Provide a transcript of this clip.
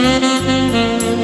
Música